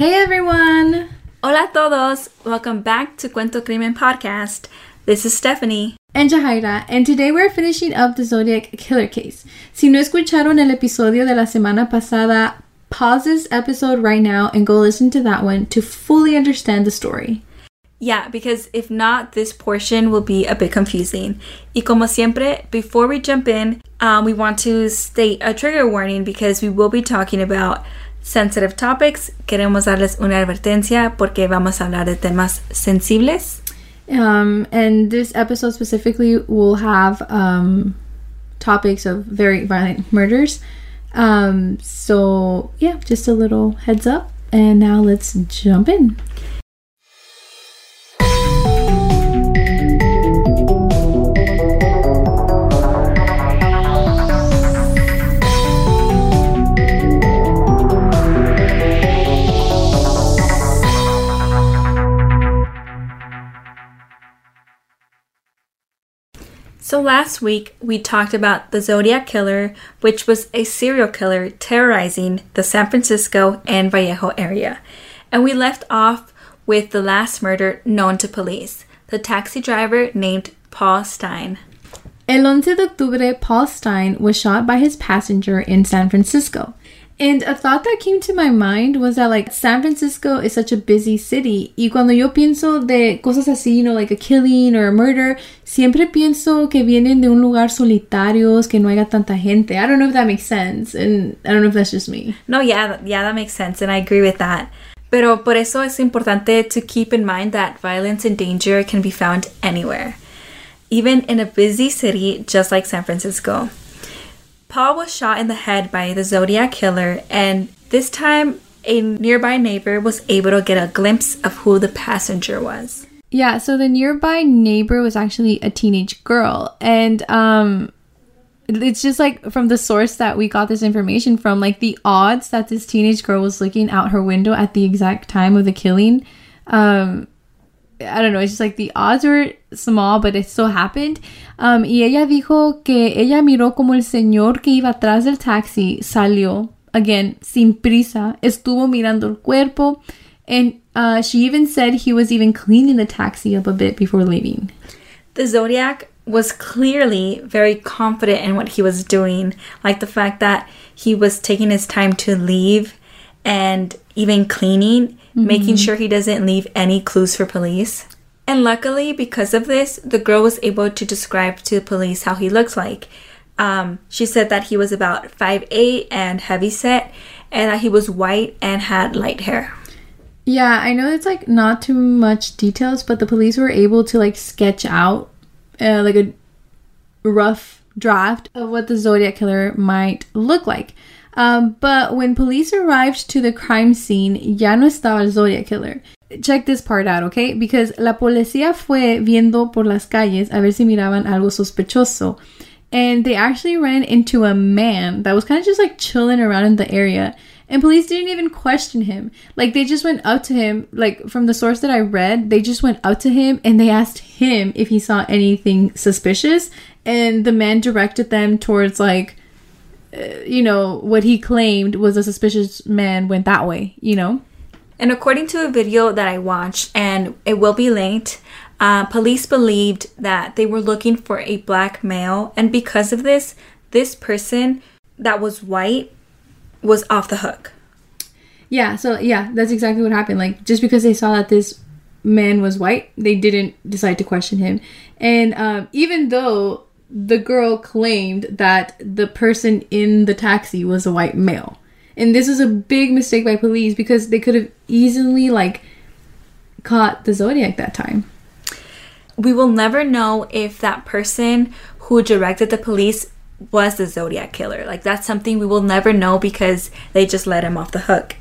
Hey everyone! Hola a todos! Welcome back to Cuento Crimen Podcast. This is Stephanie. And Jahaira, and today we're finishing up the Zodiac Killer case. Si no escucharon el episodio de la semana pasada, pause this episode right now and go listen to that one to fully understand the story. Yeah, because if not, this portion will be a bit confusing. Y como siempre, before we jump in, um, we want to state a trigger warning because we will be talking about sensitive topics. Queremos darles una advertencia porque vamos a hablar de temas sensibles. Um, and this episode specifically will have um, topics of very violent murders. Um, so, yeah, just a little heads up. And now let's jump in. So last week we talked about the Zodiac Killer, which was a serial killer terrorizing the San Francisco and Vallejo area. And we left off with the last murder known to police, the taxi driver named Paul Stine. El 11 de octubre, Paul Stine was shot by his passenger in San Francisco. And a thought that came to my mind was that like San Francisco is such a busy city. Y cuando yo pienso de cosas así, you know, like a killing or a murder, siempre pienso que vienen de un lugar solitarios, que no haya tanta gente. I don't know if that makes sense. And I don't know if that's just me. No, yeah, yeah, that makes sense, and I agree with that. Pero por eso es importante to keep in mind that violence and danger can be found anywhere, even in a busy city just like San Francisco. Paul was shot in the head by the Zodiac killer, and this time a nearby neighbor was able to get a glimpse of who the passenger was. Yeah, so the nearby neighbor was actually a teenage girl. And um it's just like from the source that we got this information from, like the odds that this teenage girl was looking out her window at the exact time of the killing. Um I don't know, it's just like the odds were small, but it still happened. Um, y ella dijo que ella miró como el señor que iba atrás del taxi salió, again, sin prisa, estuvo mirando el cuerpo, and uh, she even said he was even cleaning the taxi up a bit before leaving. The Zodiac was clearly very confident in what he was doing, like the fact that he was taking his time to leave and even cleaning, making sure he doesn't leave any clues for police. And luckily, because of this, the girl was able to describe to the police how he looks like. Um, she said that he was about 5'8 and heavy set, and that he was white and had light hair. Yeah, I know it's like not too much details, but the police were able to like sketch out uh, like a rough draft of what the Zodiac killer might look like. Um, but when police arrived to the crime scene, ya no estaba el Zodiac killer. Check this part out, okay? Because la policía fue viendo por las calles a ver si miraban algo sospechoso. And they actually ran into a man that was kind of just like chilling around in the area. And police didn't even question him. Like they just went up to him, like from the source that I read, they just went up to him and they asked him if he saw anything suspicious. And the man directed them towards like you know, what he claimed was a suspicious man went that way, you know? And according to a video that I watched, and it will be linked, uh, police believed that they were looking for a black male, and because of this, this person that was white was off the hook. Yeah, so yeah, that's exactly what happened. Like just because they saw that this man was white, they didn't decide to question him. And um, even though the girl claimed that the person in the taxi was a white male, and this was a big mistake by police because they could have easily like caught the Zodiac that time. We will never know if that person who directed the police was the Zodiac killer. Like that's something we will never know because they just let him off the hook.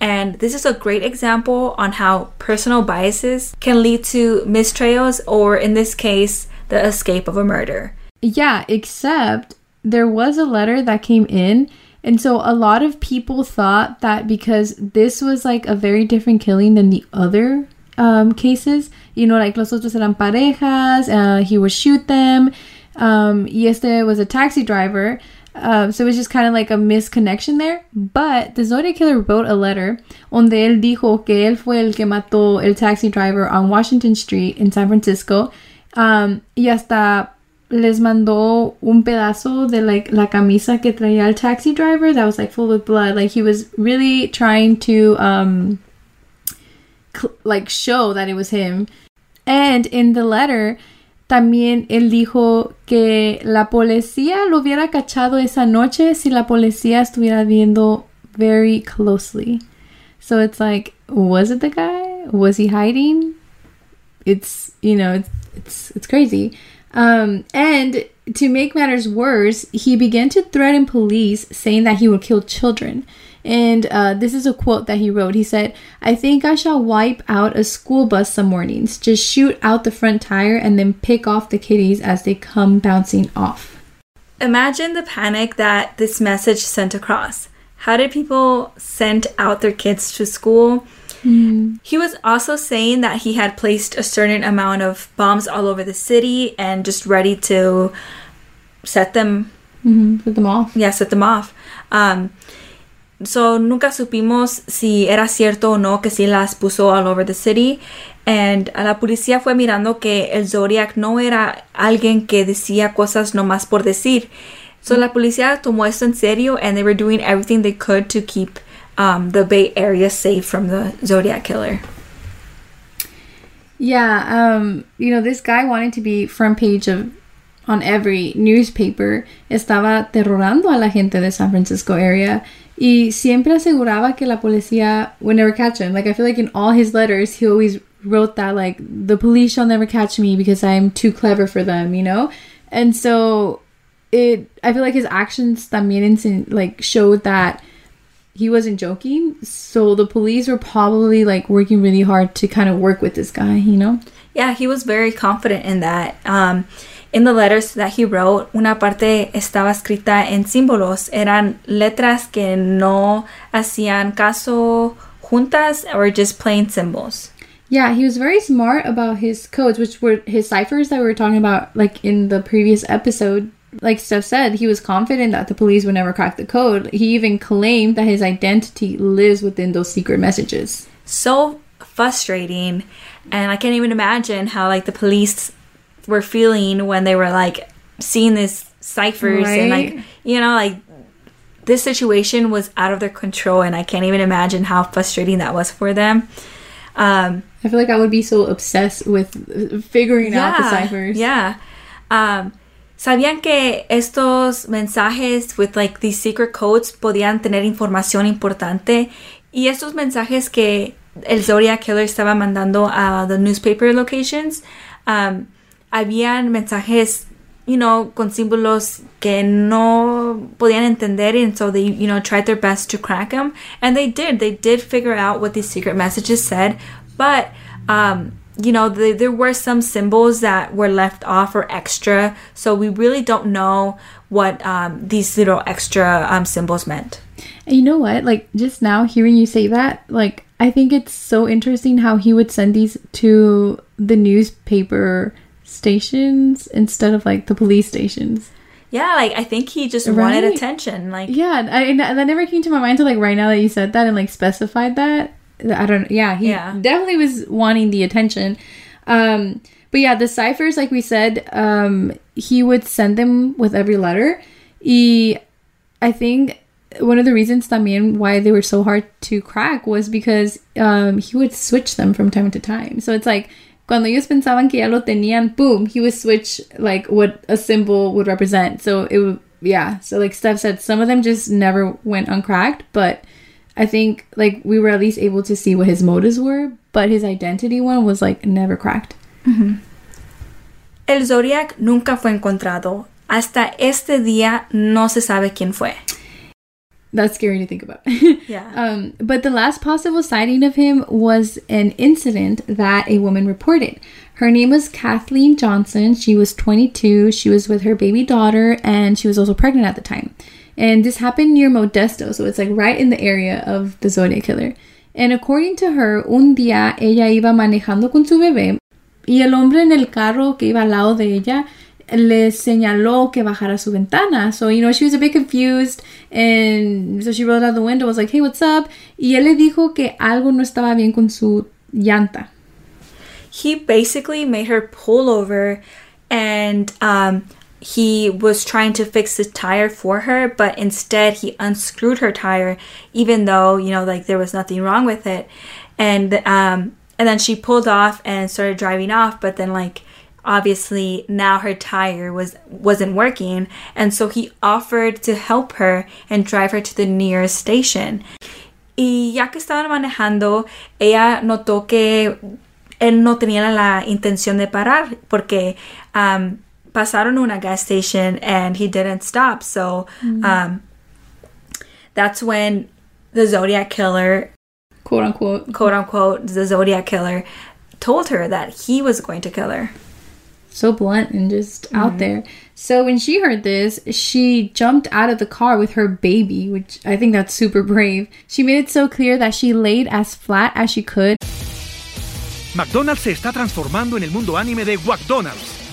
And this is a great example on how personal biases can lead to mistrials or in this case the escape of a murder. Yeah, except there was a letter that came in and so a lot of people thought that because this was like a very different killing than the other um, cases, you know, like los otros eran parejas, uh, he would shoot them, um, y este was a taxi driver. Um, so it was just kind of like a misconnection there. But the Zodiac Killer wrote a letter donde él dijo que él fue el que mató el taxi driver on Washington Street in San Francisco. Um, y hasta les mandó un pedazo de like la camisa que traía el taxi driver that was like full with blood. Like he was really trying to um like show that it was him. And in the letter también él dijo que la policía lo hubiera cachado esa noche si la policía estuviera viendo very closely. So it's like, was it the guy? Was he hiding? It's you know, it's it's, it's crazy. Um, and to make matters worse, he began to threaten police, saying that he would kill children. And uh, this is a quote that he wrote. He said, I think I shall wipe out a school bus some mornings, just shoot out the front tire and then pick off the kiddies as they come bouncing off. Imagine the panic that this message sent across. How did people send out their kids to school? He was also saying that he had placed a certain amount of bombs all over the city and just ready to set them Mm-hmm. Put them off. yeah, set them off. Um, so nunca supimos si era cierto o no que sí las puso all over the city. And a la policía fue mirando que el Zodiac no era alguien que decía cosas nomás por decir. So la policía tomó esto en serio and they were doing everything they could to keep um, the Bay Area safe from the Zodiac killer. Yeah, um, you know, this guy wanted to be front page of on every newspaper. Estaba terrorando a la gente de San Francisco area y siempre aseguraba que la policía would never catch him. Like I feel like in all his letters, he always wrote that like the police shall never catch me because I'm too clever for them, you know. And so it, I feel like his actions también like showed that he wasn't joking. So the police were probably like working really hard to kind of work with this guy, you know? Yeah, he was very confident in that. Um, in the letters that he wrote, una parte estaba escrita en símbolos. Eran letras que no hacían caso juntas or just plain symbols. Yeah, he was very smart about his codes, which were his ciphers that we were talking about, like in the previous episode. Like Steph said, he was confident that the police would never crack the code. He even claimed that his identity lives within those secret messages. So frustrating. And I can't even imagine how like the police were feeling when they were like seeing these ciphers and like you know like this situation was out of their control and I can't even imagine how frustrating that was for them. Um I feel like I would be so obsessed with figuring out the ciphers. Yeah. Um, ¿Sabían que estos mensajes with like these secret codes podían tener información importante? Y estos mensajes que el Zodiac Killer estaba mandando a the newspaper locations, um, habían mensajes, you know, con símbolos que no podían entender, and so they, you know, tried their best to crack them, and they did. They did figure out what these secret messages said, but um, you know, the, there were some symbols that were left off or extra, so we really don't know what um, these little extra um, symbols meant. And you know what? Like just now hearing you say that, like I think it's so interesting how he would send these to the newspaper stations instead of like the police stations. Yeah, like I think he just wanted attention. Like, Yeah, and I, that never came to my mind till like right now that you said that and like specified that. I don't. Yeah, he Yeah. definitely was wanting the attention. Um, but yeah, the ciphers, like we said, um, he would send them with every letter. He, I think one of the reasons that también why they were so hard to crack was because um, he would switch them from time to time. So it's like cuando ellos pensaban que ya lo tenían, boom, he would switch like what a symbol would represent. So it would, yeah. So like Steph said, some of them just never went uncracked, but I think like we were at least able to see what his motives were, but his identity one was like never cracked. El Zodiac nunca fue encontrado. Hasta este día no se sabe quién fue. That's scary to think about. Yeah. Um, but the last possible sighting of him was an incident that a woman reported. Her name was Kathleen Johnson. She was 22. She was with her baby daughter, and she was also pregnant at the time. And this happened near Modesto, so it's like right in the area of the Zodiac killer. And according to her, un día ella iba manejando con su bebé y el hombre en el carro que iba al lado de ella le señaló que bajara su ventana. So, you know, she was a bit confused. And so she rolled out the window, and was like, hey, what's up? Y él le dijo que algo no estaba bien con su llanta. he basically made her pull over and um, he was trying to fix the tire for her but instead he unscrewed her tire even though you know like there was nothing wrong with it. And um, and then she pulled off and started driving off but then like obviously now her tire was wasn't working. And so he offered to help her and drive her to the nearest station. Y ya que estaban manejando ella notó que él no tenía la intención de parar porque um, pasaron una gas station and he didn't stop. So um, that's when the Zodiac killer, Quote unquote. quote unquote, the Zodiac killer, told her that he was going to kill her. So blunt and just out there. So when she heard this, she jumped out of the car with her baby, which I think that's super brave. She made it so clear that she laid as flat as she could McDonald's se está transformando en el mundo anime de McDonald's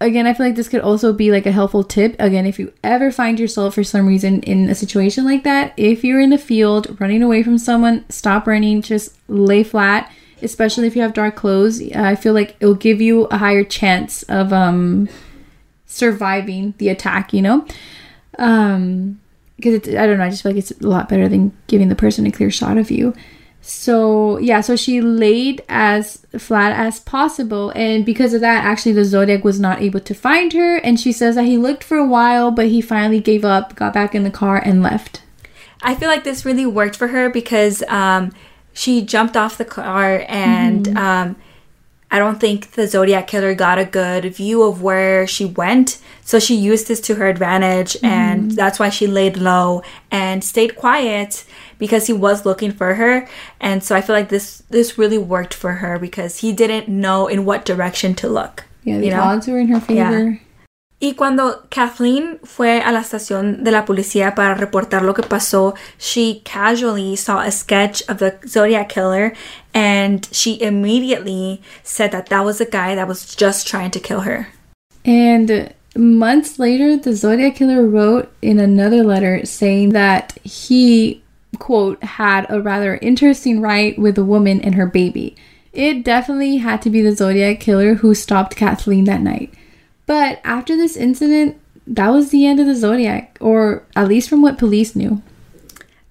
again, I feel like this could also be like a helpful tip. Again, if you ever find yourself for some reason in a situation like that, if you're in the field running away from someone, stop running, just lay flat. Especially if you have dark clothes, I feel like it'll give you a higher chance of um surviving the attack. You know, um, because it's I don't know. I just feel like it's a lot better than giving the person a clear shot of you. So yeah, so she laid as flat as possible, and because of that, actually the Zodiac was not able to find her. And she says that he looked for a while, but he finally gave up, got back in the car, and left. I feel like this really worked for her because um, she jumped off the car and um, I don't think the Zodiac killer got a good view of where she went. So she used this to her advantage and that's why she laid low and stayed quiet because he was looking for her. And so I feel like this this really worked for her because he didn't know in what direction to look. Yeah, the you know? odds were in her favor. yeah. Y cuando Kathleen fue a la estación de la policía para reportar lo que pasó, she casually saw a sketch of the Zodiac killer and she immediately said that that was the guy that was just trying to kill her. And months later, the Zodiac killer wrote in another letter saying that he, quote, had a rather interesting ride with a woman and her baby. It definitely had to be the Zodiac killer who stopped Kathleen that night. But after this incident, that was the end of the Zodiac, or at least from what police knew.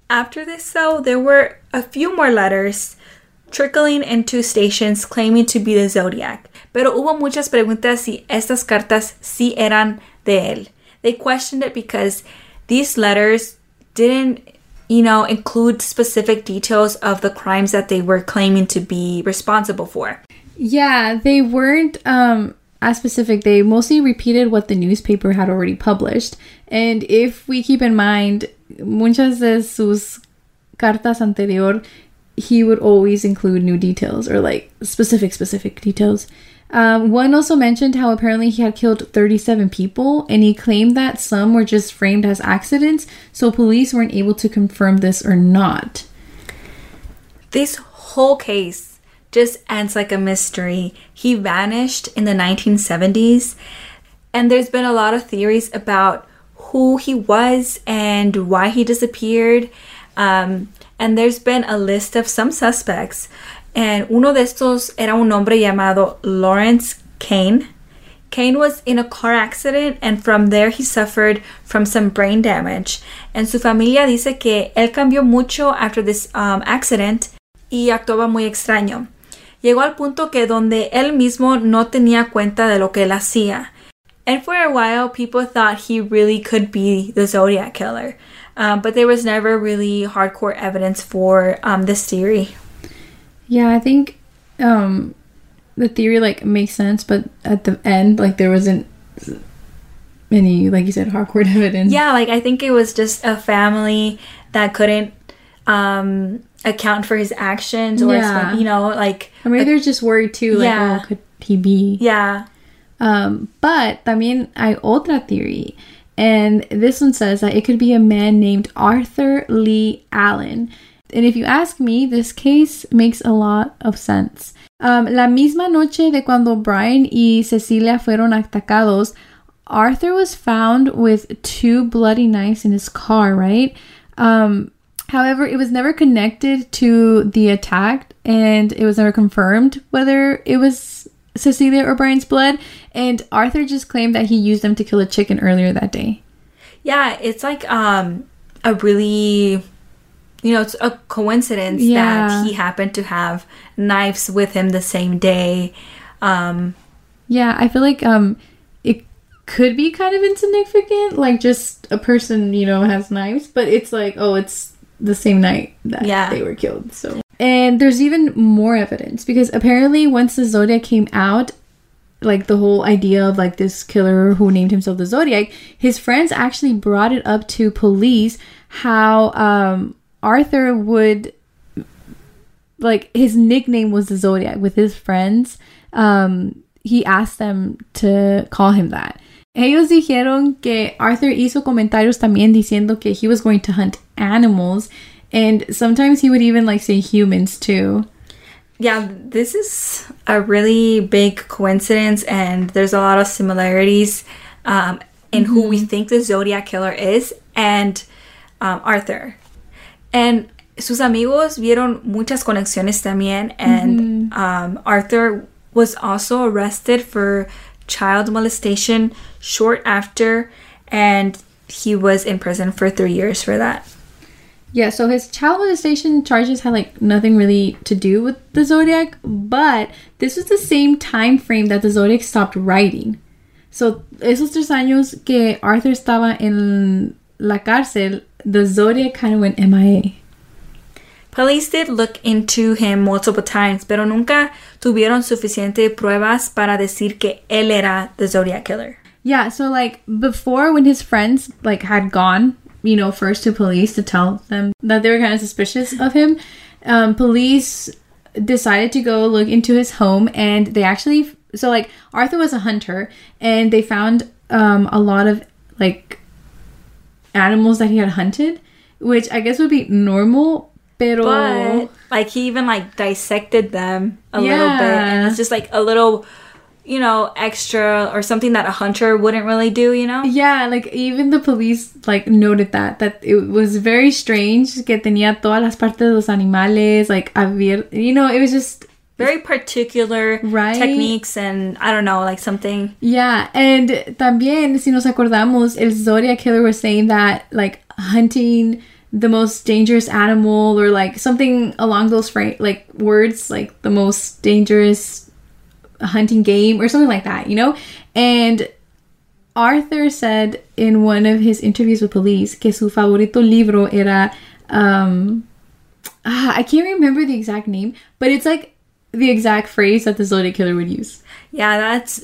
After this, though, there were a few more letters trickling into stations claiming to be the Zodiac. Pero hubo muchas preguntas si estas cartas sí eran de él. They questioned it because these letters didn't, you know, include specific details of the crimes that they were claiming to be responsible for. Yeah, they weren't um as specific. They mostly repeated what the newspaper had already published. And if we keep in mind, muchas de sus cartas anterior, he would always include new details or like specific, specific details. Um, one also mentioned how apparently he had killed 37 people, and he claimed that some were just framed as accidents, so police weren't able to confirm this or not. this whole case just ends like a mystery. He vanished in the 1970s, and there's been a lot of theories about who he was and why he disappeared. Um, and there's been a list of some suspects. And uno de estos era un hombre llamado Lawrence Kane. Kane was in a car accident and from there he suffered from some brain damage. And su familia dice que él cambió mucho after this um, accident y actuaba muy extraño. Llegó al punto que donde él mismo no tenía cuenta de lo que él hacía. And for a while, people thought he really could be the Zodiac Killer. Um, but there was never really hardcore evidence for um, this theory. Yeah, I think um, the theory like makes sense, but at the end, like there wasn't any, like you said, hardcore evidence. Yeah, like I think it was just a family that couldn't um, account for his actions, or Yeah. you know, like Or maybe they're just worried too, like, Yeah. oh, could he be? yeah, Um, but también hay otra theory. And this one says that it could be a man named Arthur Lee Allen. And if you ask me, this case makes a lot of sense. Um, la misma noche de cuando Bryan y Cecelia fueron atacados, Arthur was found with two bloody knives in his car, right? Um, however, it was never connected to the attack and it was never confirmed whether it was Cecelia or Bryan's blood. And Arthur just claimed that he used them to kill a chicken earlier that day. yeah. It's like um, a really, you know, it's a coincidence Yeah. that he happened to have knives with him the same day. Um, Yeah, I feel like um it could be kind of insignificant, like just a person, you know, has knives, but it's like, oh, it's the same night that Yeah. they were killed. So and there's even more evidence because apparently once the Zodiac came out, like the whole idea of like this killer who named himself the Zodiac, his friends actually brought it up to police how um Arthur would like his nickname was the Zodiac with his friends. Um, he asked them to call him that. Ellos dijeron que Arthur hizo comentarios también diciendo que he was going to hunt animals, and sometimes he would even like say humans too. yeah, this is a really big coincidence, and there's a lot of similarities um, in who we think the Zodiac Killer is and um, Arthur. And sus amigos vieron muchas conexiones también, and um, Arthur was also arrested for child molestation short after, and he was in prison for three years for that. Yeah, so his child molestation charges had like nothing really to do with the Zodiac, but this was the same time frame that the Zodiac stopped writing. So esos tres años que Arthur estaba en la cárcel, the Zodiac kind of went MIA. Police did look into him multiple times, pero nunca tuvieron suficiente pruebas para decir que él era the Zodiac Killer. Yeah, so like before when his friends like had gone, you know, first to police to tell them that they were kind of suspicious of him, um, police decided to go look into his home and they actually so like Arthur was a hunter and they found um a lot of like animals that he had hunted, which I guess would be normal, pero But like he even like dissected them a little bit, and Yeah. it's just like a little, you know, extra or something that a hunter wouldn't really do. You know? Yeah, like even the police like noted that that it was very strange que tenía todas las partes de los animales like abier- you know, it was just Very particular Right. techniques, and I don't know, like something. yeah, and también si nos acordamos el Zodiac killer was saying that like hunting the most dangerous animal or like something along those fra- like words like the most dangerous hunting game or something like that, you know? And Arthur said in one of his interviews with police que su favorito libro era um ah, I can't remember the exact name, but it's like the exact phrase that the Zodiac killer would use. Yeah, that's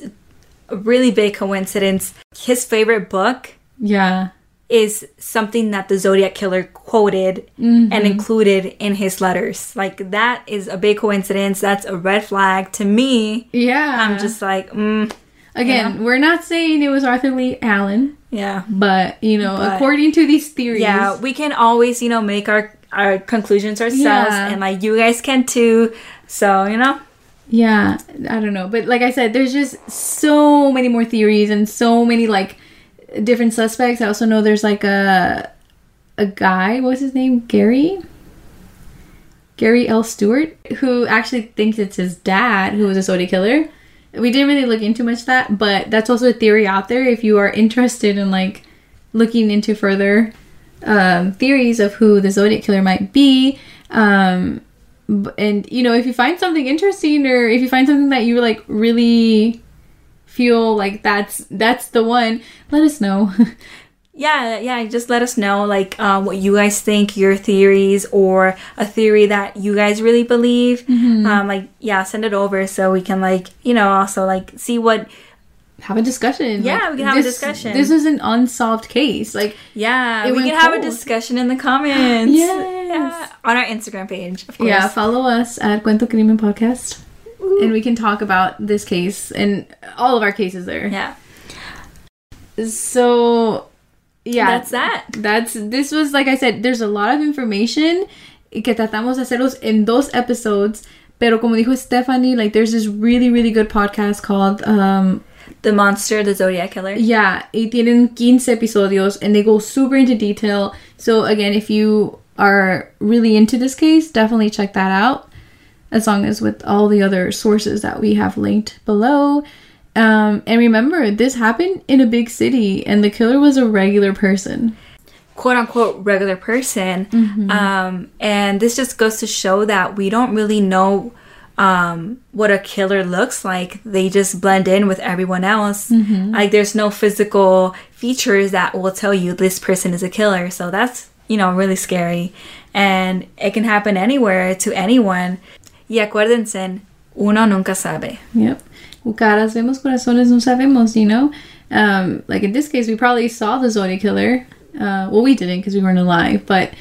a really big coincidence. His favorite book Yeah. is something that the Zodiac Killer quoted and included in his letters. Like that is a big coincidence. That's a red flag to me. Yeah. I'm just like, mm, again, we're not saying it was Arthur Lee Allen, yeah. but you know, But- according to these theories. Yeah, we can always, you know, make our our conclusions ourselves, Yeah. and like you guys can too. So you know, Yeah, I don't know, but like I said, there's just so many more theories and so many like different suspects. I also know there's like a a guy. What's his name? Gary. Gary L. Stewart, who actually thinks it's his dad who was a Zodiac killer. We didn't really look into much of that, but that's also a theory out there. If you are interested in like looking into further um, theories of who the Zodiac killer might be, um, and you know if you find something interesting or if you find something that you like really feel like that's that's the one let us know yeah, yeah. Just let us know like uh, what you guys think, your theories, or a theory that you guys really believe. Um, like yeah, send it over so we can like you know also like see what have a discussion Yeah, we can have a discussion. this is an unsolved case like Yeah, we can have a discussion in the comments. Yes. Yeah, on our Instagram page, of course. yeah follow us at cuento crimen podcast and we can talk about this case and all of our cases there yeah. so yeah That's that. That's this was like I said, there's a lot of information que tratamos de hacerlos en dos episodes. Pero como dijo Stephanie, like there's this really, really good podcast called um The monster, the Zodiac killer. yeah, y tienen 15 episodios and they go super into detail. So again, if you are really into this case, definitely check that out. As long as with all the other sources that we have linked below. Um, and remember, this happened in a big city, and the killer was a regular person. quote unquote regular person. Um, and this just goes to show that we don't really know um, what a killer looks like. They just blend in with everyone else. Like there's no physical features that will tell you this person is a killer. So that's, you know, really scary. And it can happen anywhere to anyone. Y acuérdense, uno nunca sabe. Yep. Caras vemos, corazones no sabemos, you know? Um, like in this case, we probably saw the Zodiac killer. Uh, well, we didn't because we weren't alive, but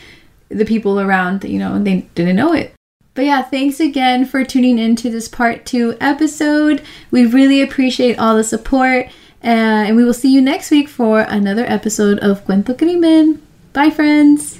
the people around, you know, they didn't know it. But yeah, thanks again for tuning into this part two episode. We really appreciate all the support. Uh, and we will see you next week for another episode of Cuento Crimen. Bye, friends.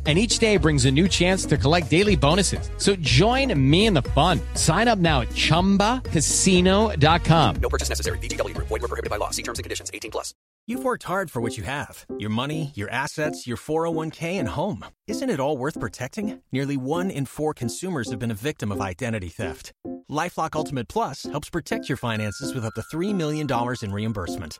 And each day brings a new chance to collect daily bonuses. So join me in the fun. Sign up now at chumbacasino.com. No purchase necessary. VGW Group. Void were prohibited by law. See terms and conditions. 18 plus. You've worked hard for what you have your money, your assets, your 401k, and home. Isn't it all worth protecting? Nearly one in four consumers have been a victim of identity theft. Lifelock Ultimate Plus helps protect your finances with up to $3 million in reimbursement.